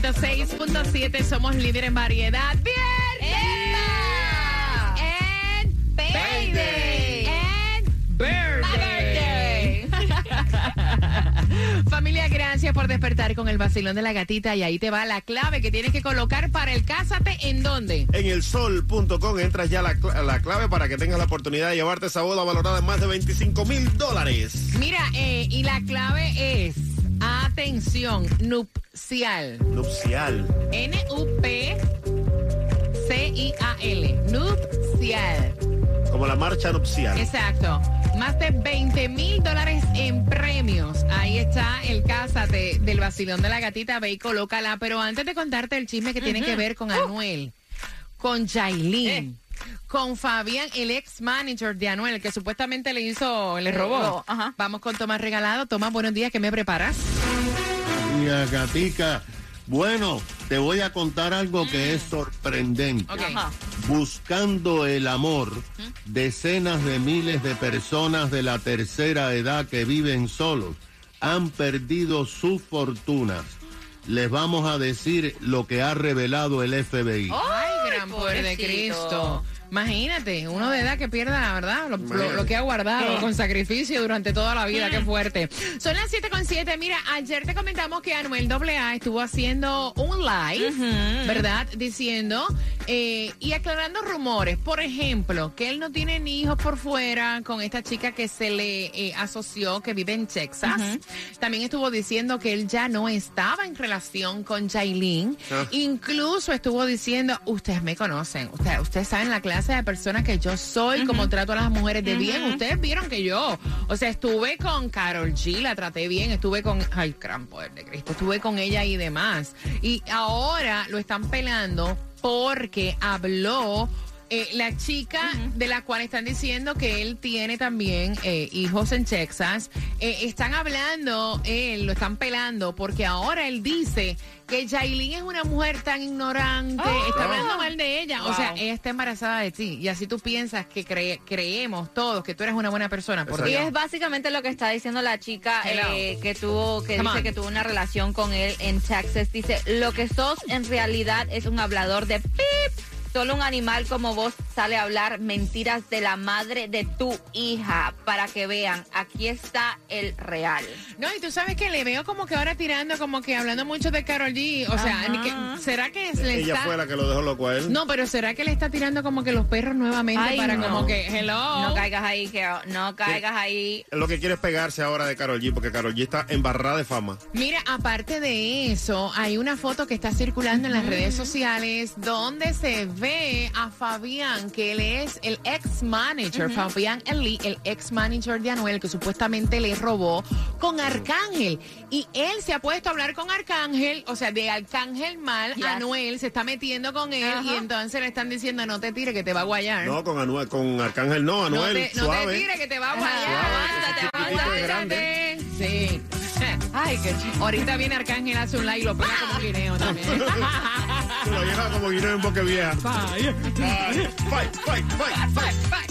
106.7, somos líder en variedad. ¡Viernes! And Payday. And Birthday. Familia, gracias por despertar con el vacilón de la gatita y ahí te va la clave que tienes que colocar para el cásate en dónde. En el sol.com entras ya la, cl- la clave para que tengas la oportunidad de llevarte esa boda valorada en más de 25 mil dólares. Mira, eh, y la clave es, atención, nupcial. Nupcial. N-U-P-C-I-A-L. Nupcial. Como la marcha nupcial. Exacto. Más de 20 mil dólares en premios. Ahí está el cásate del vacilón de la gatita. Ve y colócala. Pero antes de contarte el chisme que tiene que ver con Anuel, con Jailin. Con Fabián, el ex manager de Anuel, que supuestamente le hizo, le robó. ajá. Vamos con Tomás Regalado. Tomás, buenos días, ¿qué me preparas? Mira, gatica. Bueno, te voy a contar algo que es sorprendente. Buscando el amor, decenas de miles de personas de la tercera edad que viven solos han perdido sus fortunas. Les vamos a decir lo que ha revelado el FBI. Ay, gran poder de. Cristo. Imagínate, uno de edad que pierda, ¿verdad? Lo, lo- lo que ha guardado con sacrificio durante toda la vida, qué fuerte. Son las 7 con 7. Mira, ayer te comentamos que Anuel AA estuvo haciendo un live, ¿verdad? Diciendo eh, y aclarando rumores. Por ejemplo, que él no tiene ni hijos por fuera con esta chica que se le eh, asoció, que vive en Texas. También estuvo diciendo que él ya no estaba en relación con Jailin. Ah. Incluso estuvo diciendo, ustedes me conocen, ustedes, ustedes saben la clase de persona que yo soy, como trato a las mujeres de bien. Ustedes vieron que yo, o sea, estuve con Carol G, la traté bien, estuve con, ay, gran poder de Cristo, estuve con ella y demás. Y ahora lo están pelando porque habló eh, la chica de la cual están diciendo que él tiene también eh, hijos en Texas, eh, están hablando, él lo están pelando porque ahora él dice que Jailin es una mujer tan ignorante, está hablando mal de ella, o sea, ella está embarazada de ti y así tú piensas que cre- creemos todos que tú eres una buena persona. Por Y es básicamente lo que está diciendo la chica eh, que tuvo, que Come dice on. que tuvo una relación con él en Texas. Dice, lo que sos en realidad es un hablador de pip. Solo un animal como vos sale a hablar mentiras de la madre de tu hija. Para que vean, aquí está el real. No, y tú sabes que le veo como que ahora tirando, como que hablando mucho de Carol G. O sea, Ajá. ni que- ¿será que le Ella está... fue la que lo dejó loco a él. No, pero ¿será que le está tirando como que los perros nuevamente Ay, para no. como que, hello? No caigas ahí, girl. No caigas ahí. Lo que quiere es pegarse ahora de Carol G, porque Carol G está embarrada de fama. Mira, aparte de eso, hay una foto que está circulando en las redes sociales donde se ve a Fabián, que él es el ex manager, Fabián Eli, el ex manager de Anuel, que supuestamente le robó con Arcángel. Y él se ha puesto a hablar con Arcángel, o sea, de Arcángel mal, Yes. Anuel se está metiendo con él y entonces le están diciendo, no te tire que te va a guayar. No, con Anuel, con Arcángel no, No Anuel, te, no te suave. tire que te va a guayar. Grande. Sí. Ay, qué chido. Ahorita viene Arcángel, hace un like y lo pega como guineo también. Se lo lleva como guineo en boca vieja. Ay, fight, fight, fight, fight.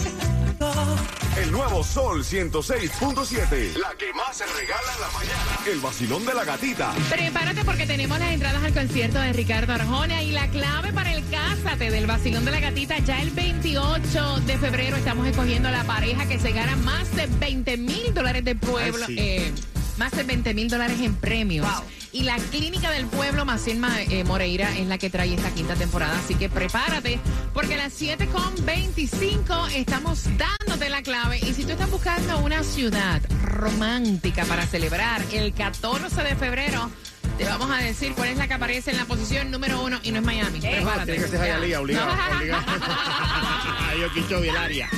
El nuevo Sol 106.7. La que más se regala en la mañana. El vacilón de la gatita. Prepárate porque tenemos las entradas al concierto de Ricardo Arjona y la clave para el Cásate del vacilón de la gatita. Ya el 28 de febrero estamos escogiendo la pareja que se gana más de 20 mil dólares de pueblo. Ay, sí. eh, más de 20 mil dólares en premios. Wow. Y la Clínica del Pueblo, Macilma eh, Moreira, es la que trae esta quinta temporada. Así que prepárate, porque a las 7.25 estamos dándote la clave. Y si tú estás buscando una ciudad romántica para celebrar el 14 de febrero. Te vamos a decir cuál es la que aparece en la posición número uno y no es Miami. Prepárate. Tiene que ser Hialeah, obligado. Okeechobee, el área.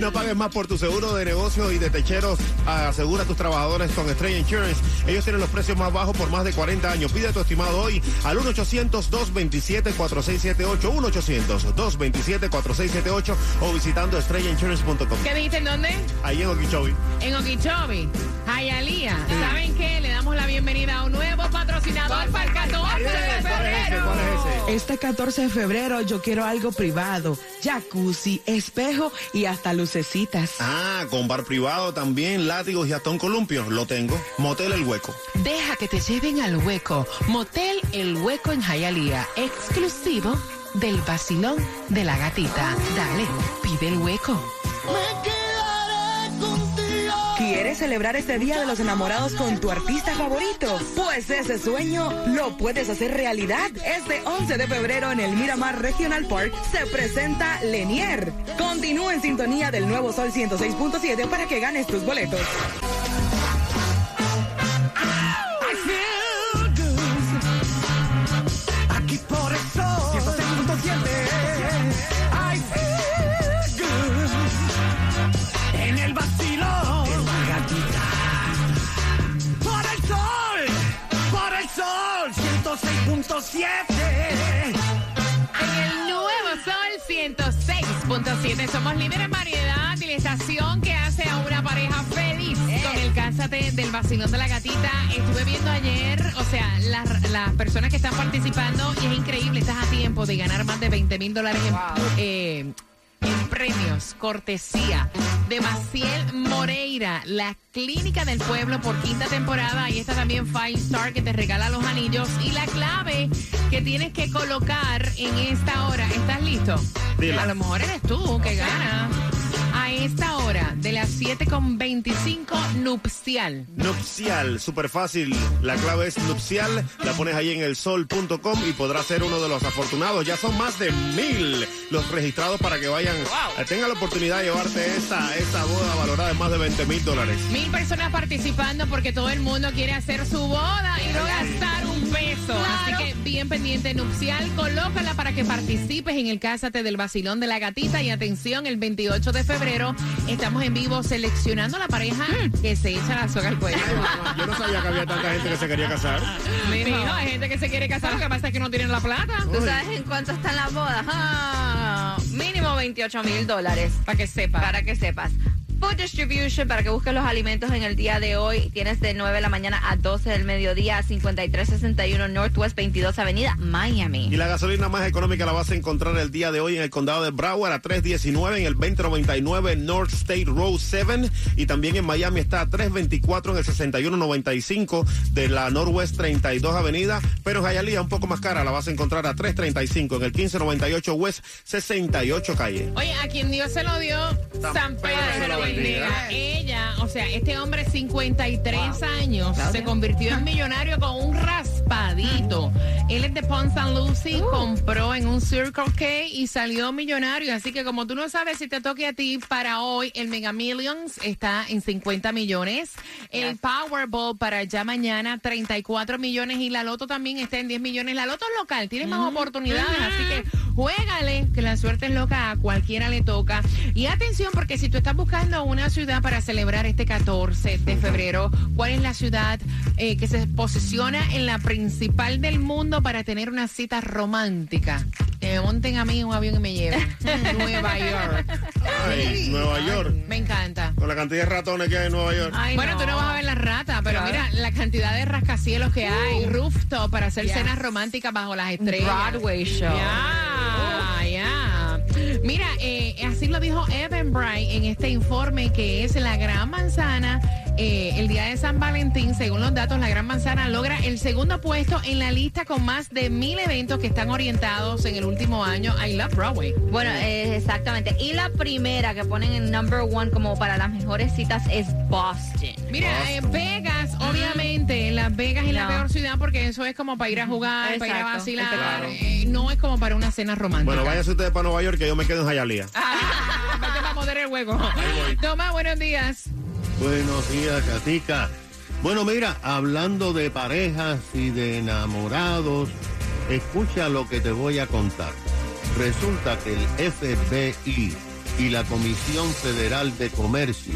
No pagues más por tu seguro de negocio y de techeros. Asegura a tus trabajadores con Estrella Insurance. Ellos tienen los precios más bajos por más de 40 años. Pide tu estimado hoy al 1-800-227-4678. 1-800-227-4678 o visitando estrellainsurance.com. ¿Qué dijiste en dónde? Ahí en Okeechobee. En Okeechobee, Hialeah. ¿Saben qué? Le damos Este 14 de febrero yo quiero algo privado, jacuzzi, espejo y hasta lucecitas. Ah, con bar privado también, látigos y hasta un columpio. Lo tengo. Motel El Hueco. Deja que te lleven al hueco. Motel El Hueco en Hialeah. Exclusivo del vacilón de la gatita. Dale, pide el hueco. ¿Quieres celebrar este Día de los Enamorados con tu artista favorito? Pues ese sueño lo puedes hacer realidad. Este 11 de febrero en el Miramar Regional Park se presenta Lenier. Continúa en sintonía del nuevo Sol 106.7 para que ganes tus boletos. En el nuevo Sol 106.7 somos líderes en variedad y la estación que hace a una pareja feliz. Con el Cásate del vacilón de la gatita. Estuve viendo ayer, o sea, las, las personas que están participando y es increíble, estás a tiempo de ganar más de 20 mil dólares en, eh, en premios, cortesía de Maciel Moreira, la clínica del pueblo por quinta temporada. Ahí está también Five Star que te regala los anillos y la clave que tienes que colocar en esta hora. ¿Estás listo? A lo mejor eres tú que gana. Esta hora, de las 7.25, nupcial. Nupcial, súper fácil. La clave es nupcial. La pones ahí en el sol.com y podrás ser uno de los afortunados. Ya son más de mil los registrados para que vayan, eh, tengan la oportunidad de llevarte esta, esta boda valorada en más de 20 mil dólares. Mil personas participando porque todo el mundo quiere hacer su boda y no gastar Así que bien pendiente nupcial, colócala para que participes en el Cásate del Vacilón de la Gatita. Y atención, el 28 de febrero estamos en vivo seleccionando la pareja que se echa la soga al cuello. Yo no sabía que había tanta gente que se quería casar. Mijo, hay gente que se quiere casar, lo que pasa es que no tienen la plata. ¿Tú sabes en cuánto están las bodas? Ah, mínimo 28 mil dólares. Para que sepa. Para que sepas. Food Distribution, para que busques los alimentos en el día de hoy. Tienes de 9 de la mañana a 12 del mediodía, 5361 Northwest 22 Avenida, Miami. Y la gasolina más económica la vas a encontrar el día de hoy en el condado de Broward a 319 en el 2099 North State Road 7 y también en Miami está a 324 en el 6195 de la Northwest 32 Avenida, pero en Hialeah un poco más cara la vas a encontrar a 335 en el 1598 West 68 Calle. Oye, a quien Dios se lo dio, San Pedro se Ella, o sea, este hombre 53 años se convirtió en millonario con un raspadito. Él es de Pont St. Lucie, compró en un Circle K y salió millonario. Así que como tú no sabes si te toque a ti para hoy, el Mega Millions está en 50 millones. El Powerball para ya mañana 34 millones y la Loto también está en 10 millones. La Loto es local, tiene más oportunidades, así que juégale, que la suerte es loca, a cualquiera le toca. Y atención, porque si tú estás buscando una ciudad para celebrar este 14 de febrero, ¿cuál es la ciudad eh, que se posiciona en la principal del mundo para tener una cita romántica? Que me monten a mí en un avión y me lleven. Nueva York. Ay, Nueva York. Me encanta. Con la cantidad de ratones que hay en Nueva York. Ay, Bueno, tú no vas a ver las ratas, pero mira la cantidad de rascacielos que hay, rooftop para hacer cenas románticas bajo las estrellas. Broadway show. Ya, ya. Mira, eh, así lo dijo Evan Bright en este informe que es la Gran Manzana. Eh, el día de San Valentín, según los datos, la Gran Manzana logra el segundo puesto en la lista con más de mil eventos que están orientados en el último año. I Love Broadway. Bueno, eh, exactamente. Y la primera que ponen en number one como para las mejores citas es Boston. Mira, eh, Vegas, obviamente, Las Vegas es la peor ciudad porque eso es como para ir a jugar, para ir a vacilar. eh, no es como para una cena romántica. Bueno, váyase ustedes para Nueva York que yo me quedo en Hialeah. Ah, vete para poder el juego. Toma, buenos días. Buenos días, Catica. Bueno, mira, hablando de parejas y de enamorados, escucha lo que te voy a contar. Resulta que el FBI y la Comisión Federal de Comercio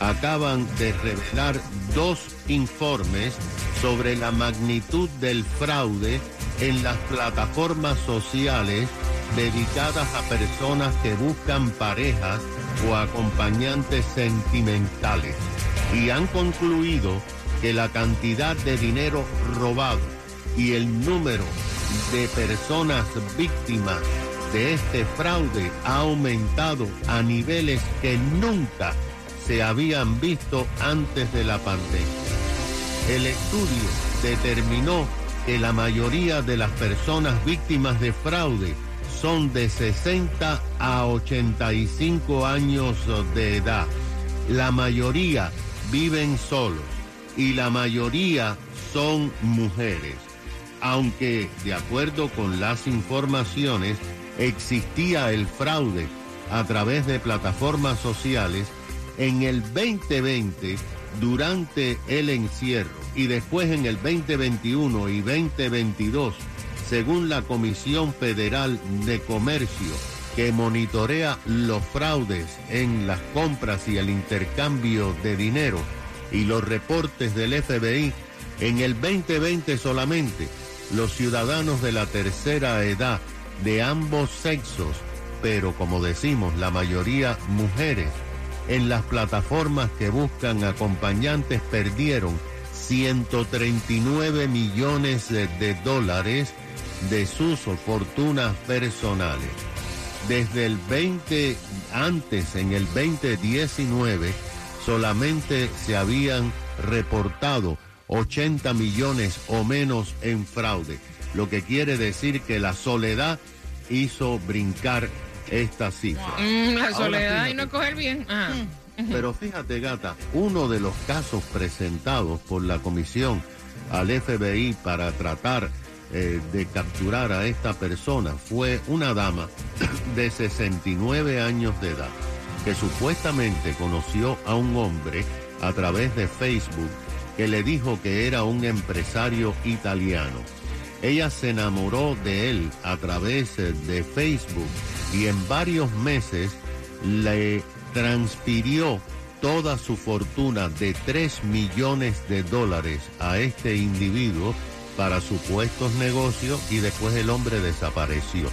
acaban de revelar dos informes sobre la magnitud del fraude en las plataformas sociales dedicadas a personas que buscan parejas o acompañantes sentimentales y han concluido que la cantidad de dinero robado y el número de personas víctimas de este fraude ha aumentado a niveles que nunca se habían visto antes de la pandemia. El estudio determinó que la mayoría de las personas víctimas de fraude son de 60 a 85 años de edad. La mayoría viven solos y la mayoría son mujeres. Aunque, de acuerdo con las informaciones, existía el fraude a través de plataformas sociales, en el 2020, durante el encierro, y después en el 2021 y 2022, según la Comisión Federal de Comercio, que monitorea los fraudes en las compras y el intercambio de dinero, y los reportes del FBI, en el 2020 solamente, los ciudadanos de la tercera edad de ambos sexos, pero como decimos, la mayoría mujeres, en las plataformas que buscan acompañantes perdieron 139 millones de, dólares de sus fortunas personales. Desde el 20, antes en el 2019, solamente se habían reportado 80 millones o menos en fraude, lo que quiere decir que la soledad hizo brincar esta cifra. Mm, la Ahora, soledad y no coger bien. Ajá. Pero fíjate, gata, uno de los casos presentados por la comisión al FBI para tratar eh, de capturar a esta persona fue una dama de 69 años de edad que supuestamente conoció a un hombre a través de Facebook que le dijo que era un empresario italiano. Ella se enamoró de él a través eh, de Facebook y en varios meses le transfirió toda su fortuna de 3 millones de dólares a este individuo para supuestos negocios y después el hombre desapareció.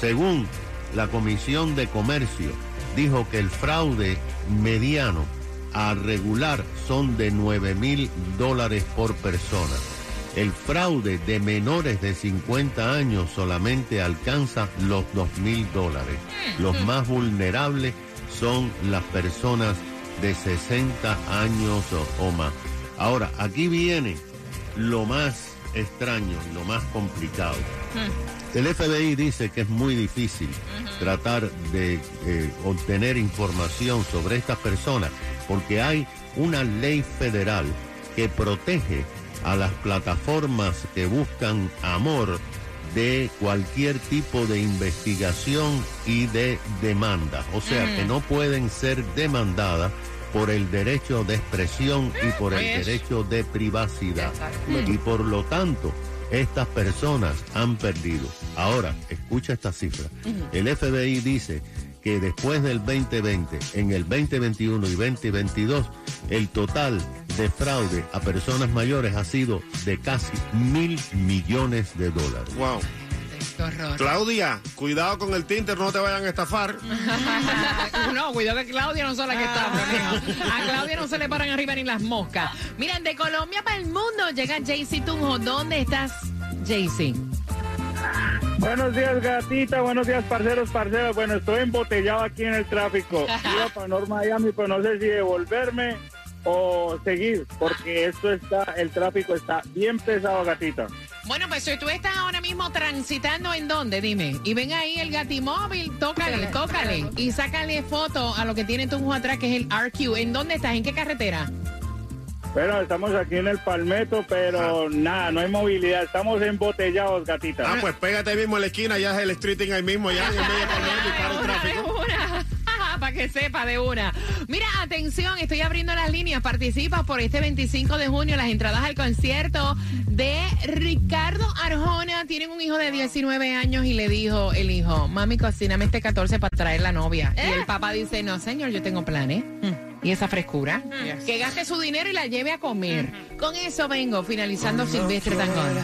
Según la Comisión de Comercio, dijo que el fraude mediano a regular son de 9 mil dólares por persona. El fraude de menores de 50 años solamente alcanza los 2 mil dólares. Los más vulnerables son las personas de 60 años o, o más. Ahora, aquí viene lo más extraño, lo más complicado. El FBI dice que es muy difícil tratar de eh, obtener información sobre estas personas porque hay una ley federal que protege a las plataformas que buscan amor de cualquier tipo de investigación y de demanda. O sea, que no pueden ser demandadas por el derecho de expresión y por el Pues. derecho de privacidad. Y por lo tanto, estas personas han perdido. Ahora, escucha esta cifra. El FBI dice que después del 2020, en el 2021 y 2022, el total de fraude a personas mayores ha sido de casi mil millones de dólares. Wow. Qué horror. Claudia, cuidado con el Tinder, no te vayan a estafar. No, cuidado que Claudia no son las que está. mijo. A Claudia no se le paran arriba ni las moscas. Miren, de Colombia para el mundo llega Jaycee Tunjo. ¿Dónde estás, Jaycee? Buenos días, gatita. Buenos días, parceros, parceras. Bueno, estoy embotellado aquí en el tráfico. Iba para North Miami, pero no sé si devolverme o seguir, porque esto está, el tráfico está bien pesado, gatita. Bueno, pues si tú estás ahora mismo transitando en dónde, dime. Y ven ahí el gatimóvil, tócale, tócale. Y sácale foto a lo que tiene Tunjo atrás, que es el RQ. ¿En dónde estás? ¿En qué carretera? Bueno, estamos aquí en el Palmetto, pero nada, no hay movilidad. Estamos embotellados, gatita. Ah, pues pégate ahí mismo en la esquina, ya es el streeting ahí mismo, ya en el medio del Palmetto y para el tráfico. de una. Para que sepa de una. Mira, atención, estoy abriendo las líneas. Participa por este 25 de junio las entradas al concierto de Ricardo Arjona. Tienen un hijo de 19 años y le dijo el hijo, mami, cocíname este 14 para traer la novia. Y el papá dice, no, señor, yo tengo planes. Y esa frescura. Que gaste su dinero y la lleve a comer. Con eso vengo, finalizando Silvestre Tangón.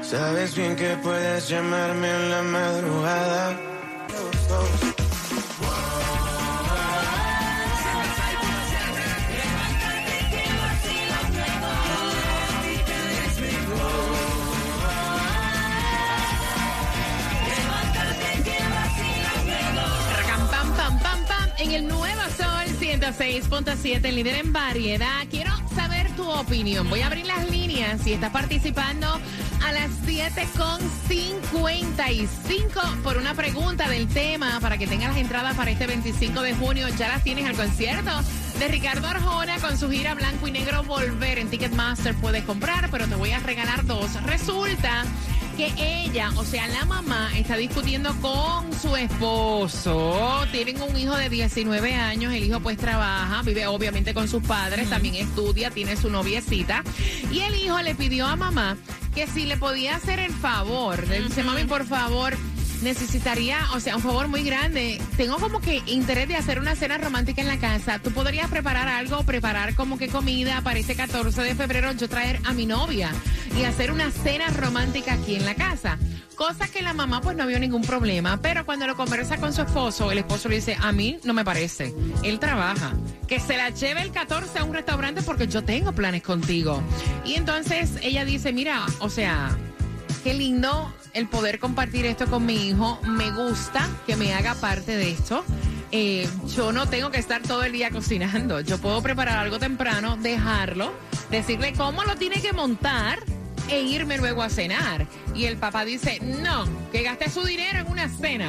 Sabes bien que puedes llamarme en la madrugada. Racam, En el Nuevo Sol 106.7, líder en variedad. Quiero saber tu opinión. Voy a abrir las líneas si estás participando a las 7.55 por una pregunta del tema para que tengas las entradas para este 25 de junio. Ya las tienes al concierto de Ricardo Arjona con su gira Blanco y Negro Volver en Ticketmaster. Puedes comprar, pero te voy a regalar dos. Resulta que ella, o sea, la mamá, está discutiendo con su esposo. Tienen un hijo de 19 años, el hijo pues trabaja, vive obviamente con sus padres, también estudia, tiene su noviecita. Y el hijo le pidió a mamá que si le podía hacer el favor, le dice, mami, por favor. Necesitaría, o sea, un favor muy grande. Tengo como que interés de hacer una cena romántica en la casa. ¿Tú podrías preparar algo, preparar como que comida para este 14 de febrero, yo traer a mi novia y hacer una cena romántica aquí en la casa? Cosa que la mamá pues no vio ningún problema, pero cuando lo conversa con su esposo, el esposo le dice, a mí no me parece, él trabaja, que se la lleve el 14 a un restaurante porque yo tengo planes contigo. Y entonces ella dice, mira, o sea, qué lindo el poder compartir esto con mi hijo, me gusta que me haga parte de esto. Eh, yo no tengo que estar todo el día cocinando, yo puedo preparar algo temprano, dejarlo, decirle cómo lo tiene que montar e irme luego a cenar. Y el papá dice, no, que gaste su dinero en una cena.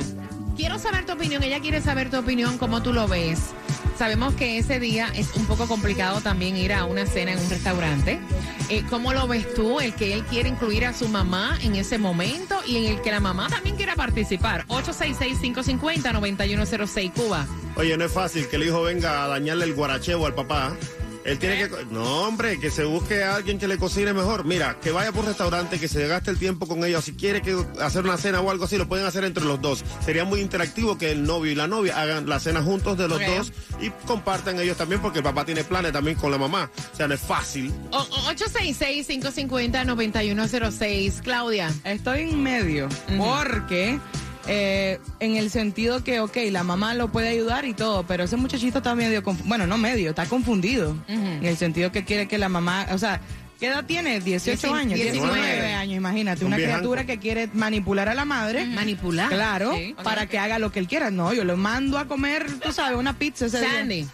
Quiero saber tu opinión, ella quiere saber tu opinión, cómo tú lo ves. Sabemos que ese día es un poco complicado también ir a una cena en un restaurante. Eh, ¿Cómo lo ves tú? El que él quiere incluir a su mamá en ese momento y en el que la mamá también quiera participar. 866-550-9106 Cuba. Oye, no es fácil que el hijo venga a dañarle el guaracheo al papá. Él tiene que... No, hombre, que se busque a alguien que le cocine mejor. Mira, que vaya por un restaurante, que se gaste el tiempo con ellos. Si quiere que hacer una cena o algo así, lo pueden hacer entre los dos. Sería muy interactivo que el novio y la novia hagan la cena juntos de los dos y compartan ellos también, porque el papá tiene planes también con la mamá. O sea, no es fácil. O- o- 866-550-9106 Claudia. Estoy en medio porque eh, en el sentido que, ok, la mamá lo puede ayudar y todo, pero ese muchachito está medio, bueno, no medio, está confundido. En el sentido que quiere que la mamá, o sea, ¿qué edad tiene? 18 Dieci- años, 19. 19 años, imagínate, Un una viejanco. criatura que quiere manipular a la madre. Manipular. Claro, Sí. para que haga lo que él quiera. No, yo lo mando a comer, tú sabes, una pizza ese día.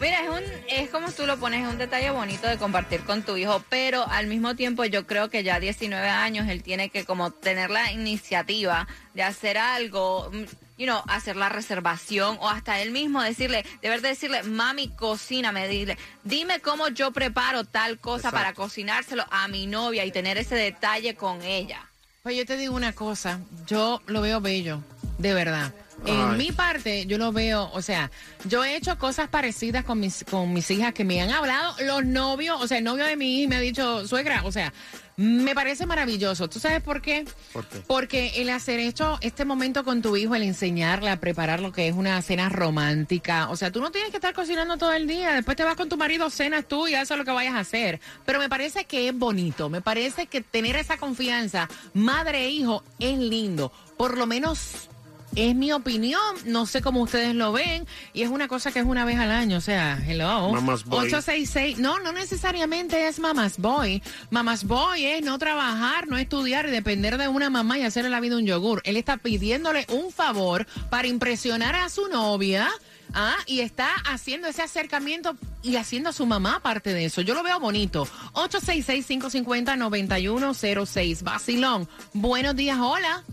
Mira, es un, es como tú lo pones, es un detalle bonito de compartir con tu hijo, pero al mismo tiempo yo creo que ya a 19 años él tiene que como tener la iniciativa de hacer algo, mm, you know, hacer la reservación o hasta él mismo decirle, deber de decirle, mami, cocíname, dile, dime cómo yo preparo tal cosa Exacto. para cocinárselo a mi novia y tener ese detalle con ella. Pues yo te digo una cosa, yo lo veo bello, de verdad. En Ay. mi parte, yo lo veo, o sea, yo he hecho cosas parecidas con mis, con mis hijas que me han hablado, los novios, o sea, el novio de mi hija me ha dicho, suegra, o sea, me parece maravilloso. ¿Tú sabes por qué? ¿Por qué? Porque el hacer esto, este momento con tu hijo, el enseñarle a preparar lo que es una cena romántica, o sea, tú no tienes que estar cocinando todo el día, después te vas con tu marido, cenas tú y eso es lo que vayas a hacer. Pero me parece que es bonito, me parece que tener esa confianza, madre e hijo, es lindo. Por lo menos es mi opinión, no sé cómo ustedes lo ven, y es una cosa que es una vez al año, o sea, hello. Mama's boy. 866, no, no necesariamente es mamás boy. Mamás boy es no trabajar, no estudiar y depender de una mamá y hacerle la vida un yogur. Él está pidiéndole un favor para impresionar a su novia. Ah, y está haciendo ese acercamiento y haciendo a su mamá parte de eso. Yo lo veo bonito. 866-550-9106. Basilón. Buenos días, hola.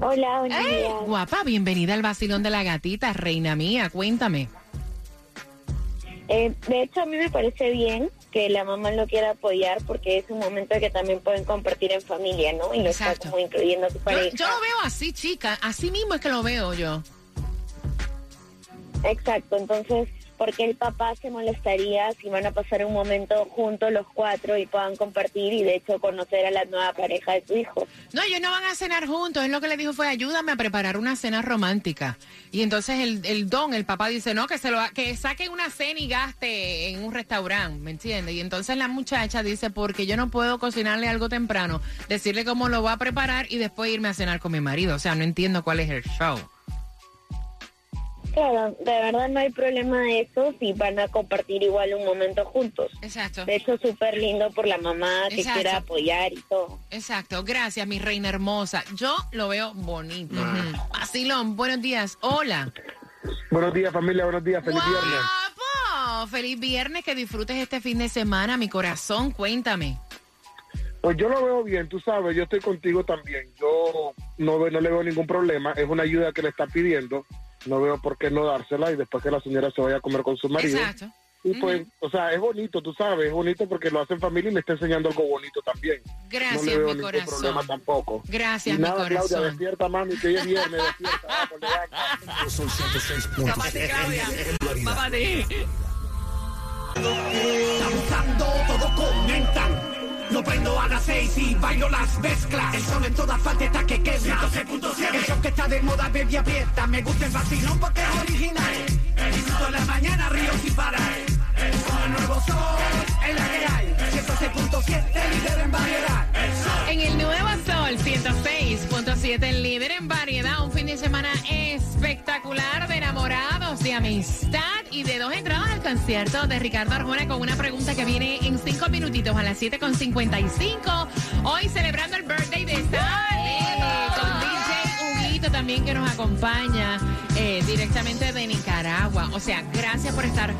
Hola, buenos ¡Ey! días. Guapa, bienvenida al vacilón de la gatita, reina mía, cuéntame. Eh, de hecho, a mí me parece bien que la mamá lo quiera apoyar porque es un momento que también pueden compartir en familia, ¿no? Y no está Exacto. como incluyendo a su Yo, pareja. yo lo veo así, chica, así mismo es que lo veo yo. Exacto, entonces, ¿por qué el papá se molestaría si van a pasar un momento juntos los cuatro y puedan compartir y de hecho conocer a la nueva pareja de su hijo? No, ellos no van a cenar juntos. Él lo que le dijo fue, ayúdame a preparar una cena romántica. Y entonces el, el don, el papá dice, no, que se lo que saque una cena y gaste en un restaurante, ¿me entiendes? Y entonces la muchacha dice, porque yo no puedo cocinarle algo temprano, decirle cómo lo va a preparar y después irme a cenar con mi marido. O sea, no entiendo cuál es el show. Claro, de verdad no hay problema de eso si van a compartir igual un momento juntos. Exacto. De hecho, súper lindo por la mamá que Exacto. quiera apoyar y todo. Exacto, gracias, mi reina hermosa. Yo lo veo bonito. Basilón, buenos días. Hola. Buenos días, familia. Buenos días. Feliz viernes. ¡Guapo! Feliz viernes, que disfrutes este fin de semana, mi corazón. Cuéntame. Pues yo lo veo bien, tú sabes, yo estoy contigo también. Yo no, no le veo ningún problema. Es una ayuda que le está pidiendo. No veo por qué no dársela y después que la señora se vaya a comer con su marido. Exacto. Y pues, o sea, es bonito, tú sabes, es bonito porque lo hace en familia y le está enseñando algo bonito también. Gracias, no le veo mi ningún corazón. problema tampoco. Gracias, y mi nada, Claudia, corazón. despierta, mami, que hoy es viernes, despierta. vamos, levanta. Sol 106.7. Papá de Claudia. Papá de... Abusando, todos comentan. Lo prendo a las seis y bailo las mezclas. El sol en toda faceta que quema. 106.7. El show que está de moda, baby, aprieta. Me gusta el vacilón porque es original. Disfruto en la mañana, río sin parar. El nuevo sol, en la que hay. 106.7, líder en variedad. El. En el Nuevo Sol 106.7, líder en variedad, un fin de semana espectacular de enamorados, de amistad y de dos entradas al concierto de Ricardo Arjona con una pregunta que viene en cinco minutitos a las 7.55. Hoy celebrando el birthday de Sally con DJ Huguito también que nos acompaña eh, directamente de Nicaragua. O sea, gracias por estar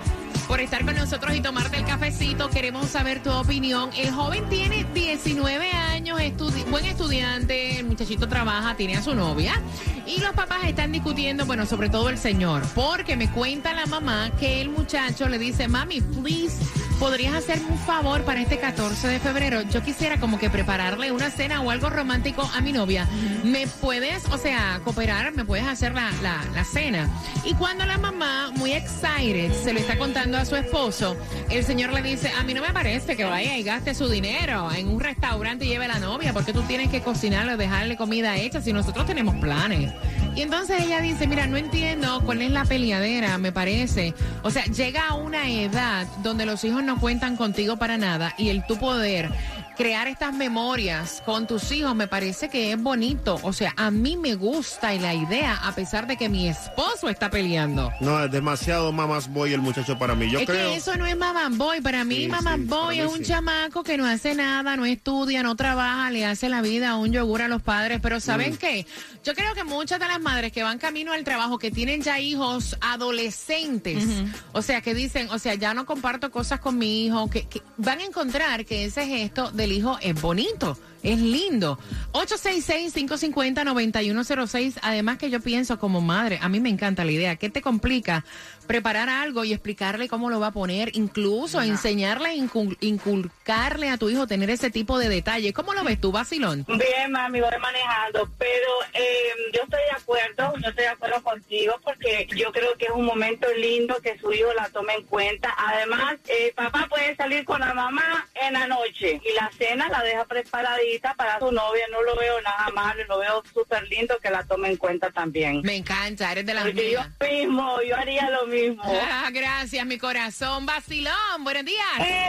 por estar con nosotros y tomarte el cafecito. Queremos saber tu opinión. El joven tiene 19 años, estudi- buen estudiante, el muchachito trabaja, tiene a su novia. Y los papás están discutiendo, bueno, sobre todo el señor, porque me cuenta la mamá que el muchacho le dice, mami, please, ¿podrías hacerme un favor para este 14 de febrero? Yo quisiera como que prepararle una cena o algo romántico a mi novia. ¿Me puedes, o sea, cooperar? ¿Me puedes hacer la, la, la cena? Y cuando la mamá, muy excited, se lo está contando a su esposo, el señor le dice, a mí no me parece que vaya y gaste su dinero en un restaurante y lleve a la novia, porque tú tienes que cocinarle dejarle comida hecha si nosotros tenemos planes. Y entonces ella dice, mira, no entiendo cuál es la peleadera, me parece. O sea, llega a una edad donde los hijos no cuentan contigo para nada y el tu poder crear estas memorias con tus hijos me parece que es bonito. O sea, a mí me gusta y la idea, a pesar de que mi esposo está peleando. No, es demasiado mamás boy el muchacho para mí. Yo es creo. que eso no es mamá boy. Para mí, Sí, mamá sí, boy es mí un sí. chamaco que no hace nada, no estudia, no trabaja, le hace la vida a un yogur a los padres. Pero ¿saben Mm. qué? Yo creo que muchas de las madres que van camino al trabajo, que tienen ya hijos adolescentes, o sea, que dicen, o sea, ya no comparto cosas con mi hijo, que, que van a encontrar que ese gesto del hijo es bonito. Es lindo. 866-550-9106. Además que yo pienso como madre, a mí me encanta la idea. ¿Qué te complica preparar algo y explicarle cómo lo va a poner? Incluso enseñarle, incul- inculcarle a tu hijo tener ese tipo de detalles. ¿Cómo lo ves tú, Basilón? Bien, mami, voy manejando, pero eh, yo estoy de acuerdo, yo estoy de acuerdo contigo porque yo creo que es un momento lindo que su hijo la tome en cuenta. Además, eh, papá puede salir con la mamá en la noche y la cena la deja preparadita para su novia. No lo veo nada malo, lo veo súper lindo que la tome en cuenta también. Me encanta, eres de las Porque yo mismo, yo haría lo mismo. Ah, gracias, mi corazón. Basilón, buenos días.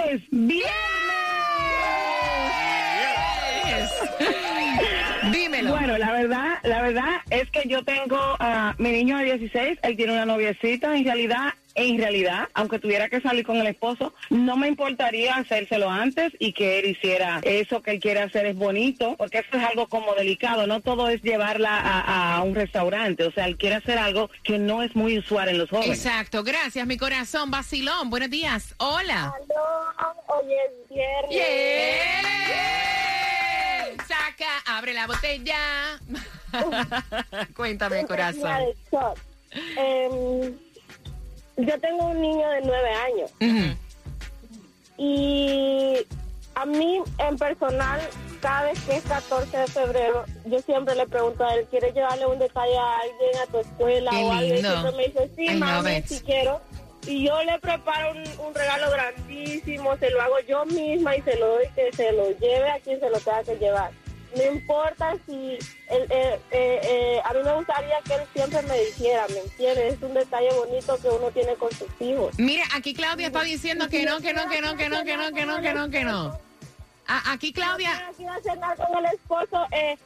Es viernes. Dímelo. Bueno, la verdad, la verdad es que yo tengo a mi niño de 16, él tiene una noviecita, en realidad, en realidad, aunque tuviera que salir con el esposo, no me importaría hacérselo antes y que él hiciera eso que él quiere hacer es bonito, porque eso es algo como delicado, no todo es llevarla a, a un restaurante, o sea, él quiere hacer algo que no es muy usual en los jóvenes. Exacto, gracias, mi corazón. Basilón, buenos días. Hola. Hoy es viernes. Yeah. Saca, abre la botella. Cuéntame, corazón. Yo tengo un niño de nueve años y a mí en personal cada vez que es 14 de febrero, yo siempre le pregunto a él, ¿quieres llevarle un detalle a alguien a tu escuela Qué o algo? Y siempre me dice, sí, mami, si quiero. Y yo le preparo un, un regalo grandísimo, se lo hago yo misma y se lo doy que se lo lleve a quien se lo tenga que llevar. No importa si... él, eh, eh, eh, a mí me gustaría que él siempre me dijera, ¿me entiendes? Es un detalle bonito que uno tiene con sus hijos. Mire, aquí Claudia está diciendo que no, que no, que no, que no, que no, que no, que no, que no. Aquí Claudia... Aquí va a cenar con el esposo, eh,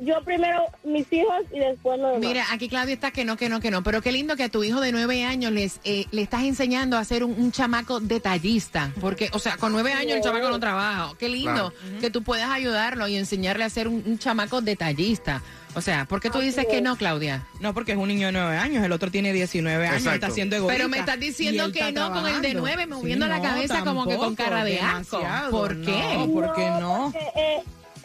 yo primero mis hijos y después los demás. Mira, aquí Claudia está que no, que no, que no. Pero qué lindo que a tu hijo de nueve años les, eh, le estás enseñando a ser un, un chamaco detallista. Porque, o sea, con nueve años el chamaco no trabaja. Qué lindo que tú puedas ayudarlo y enseñarle a ser un, un chamaco detallista. O sea, ¿por qué tú dices que no, Claudia? No, porque es un niño de 9 años, el otro tiene 19 años, Exacto. está haciendo egoísta. Pero me estás diciendo que está no con el de trabajando. nueve, moviendo la no, cabeza como que con cara de asco. ¿Por qué? No, ¿por qué no? porque, eh,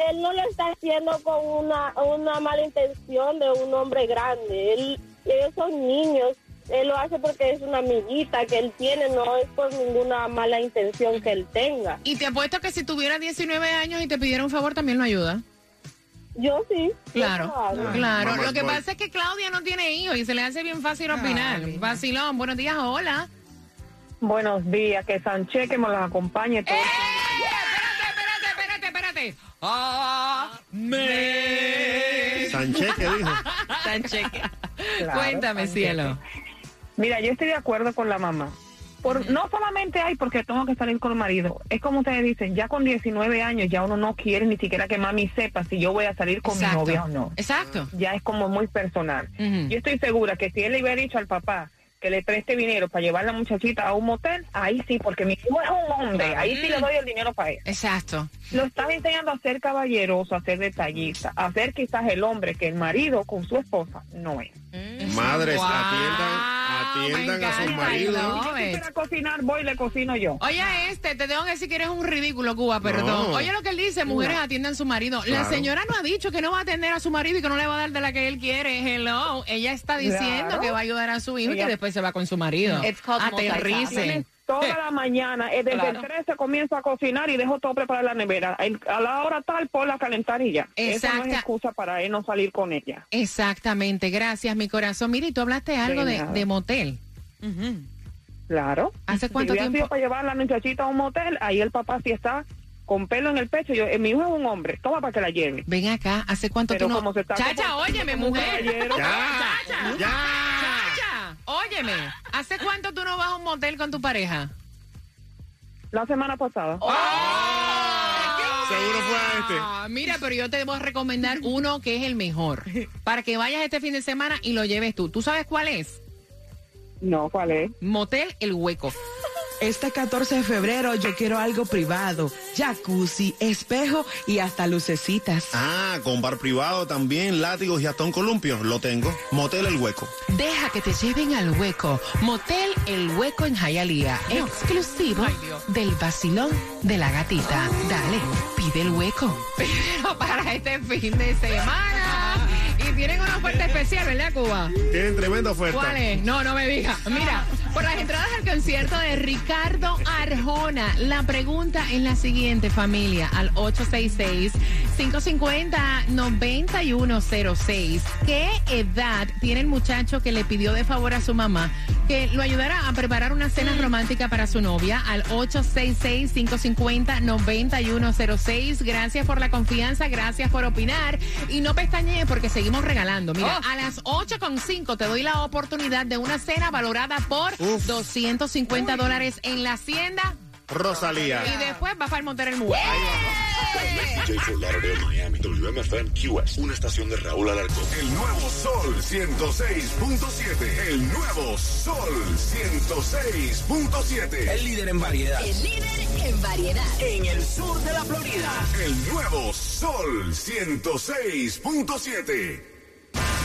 él no lo está haciendo con una, una mala intención de un hombre grande. Él, ellos son niños. Él lo hace porque es una amiguita que él tiene, no es por ninguna mala intención que él tenga. Y te apuesto que si tuviera 19 años y te pidiera un favor, también lo ayuda. Yo sí. Claro, claro. Mamá Lo que pasa es que Claudia no tiene hijos y se le hace bien fácil opinar. Vacilón, buenos días, hola. Buenos días, que Sánchez que me los acompañe todos. Espérate, Sánchez, ¿qué dijo? Sancheque. Claro, Cuéntame, cielo. Mira, yo estoy de acuerdo con la mamá. Por, No solamente hay porque tengo que salir con el marido. Es como ustedes dicen, ya con 19 años ya uno no quiere ni siquiera que mami sepa si yo voy a salir con Exacto. mi novia o no. Exacto. Ya es como muy personal. Yo estoy segura que si él le hubiera dicho al papá que le preste dinero para llevar a la muchachita a un motel, ahí sí, porque mi hijo es un hombre, ahí sí le doy el dinero para él. Exacto. Lo estás enseñando a ser caballeroso, a ser detallista, a ser quizás el hombre que el marido con su esposa no es. Madres, Wow, atiendan, atiendan me a sus encanta, maridos. Si cocinar, voy y le cocino yo. Oye, este, te tengo que decir que eres un ridículo, Cuba, perdón. No. Oye lo que él dice, mujeres No. atiendan a su marido. La señora no ha dicho que no va a atender a su marido y que no le va a dar de la que él quiere. Hello. Ella está diciendo Claro. que va a ayudar a su hijo y que después se va con su marido. Tienes Toda la mañana, eh, desde Claro. el 13 comienzo a cocinar y dejo todo preparado en la nevera. A la hora tal, por la calentarilla. Eso no Exacta. es excusa para él no salir con ella. Exactamente, gracias, mi corazón. Mira, y tú hablaste algo De de, de motel. Claro. ¿Hace cuánto si tiempo? sido para llevar a la muchachita a un motel, ahí el papá sí está con pelo en el pecho. Yo, eh, mi hijo es un hombre, toma para que la lleve. Ven acá, ¿hace cuánto Pero tú no...? como se está Chacha, comportando óyeme, como un mujer. caballero. Ya, Chacha. Chacha, óyeme. ¿Hace cuánto tú no vas a un motel con tu pareja? La semana pasada. Seguro fue a este. Ah, mira, pero yo te voy a recomendar uno que es el mejor. Para que vayas este fin de semana y lo lleves tú. ¿Tú sabes cuál es? No, ¿cuál es? Motel El Hueco. Este 14 de febrero yo quiero algo privado, jacuzzi, espejo y hasta lucecitas. Ah, con bar privado también, látigos y hasta un columpio. Lo tengo. Motel El Hueco. Deja que te lleven al hueco. Motel El Hueco en Hialeah. Exclusivo del vacilón de la gatita. Dale, pide el hueco. Pero para este fin de semana. Y tienen una oferta especial, ¿verdad, Cuba? Tienen tremenda oferta. ¿Cuál es? No, no me digas. Mira, por las entradas al concierto de Ricardo Arjona, la pregunta es la siguiente, familia, al 866-550-9106. ¿Qué edad tiene el muchacho que le pidió de favor a su mamá que lo ayudara a preparar una cena romántica para su novia? Al 866-550-9106. Gracias por la confianza, gracias por opinar. Y no pestañees porque seguimos regalando. Mira, a las 8.5 te doy la oportunidad de una cena valorada por 250 dólares en la hacienda. Rosalía. Y después vas para el Monter el Muro. DJ Fort Lauderdale, Miami, WMFM QS, una estación de Raúl Alarcón. El nuevo Sol 106.7. El nuevo Sol 106.7. El líder en variedad. El líder en variedad. En el sur de la Florida. El nuevo Sol 106.7.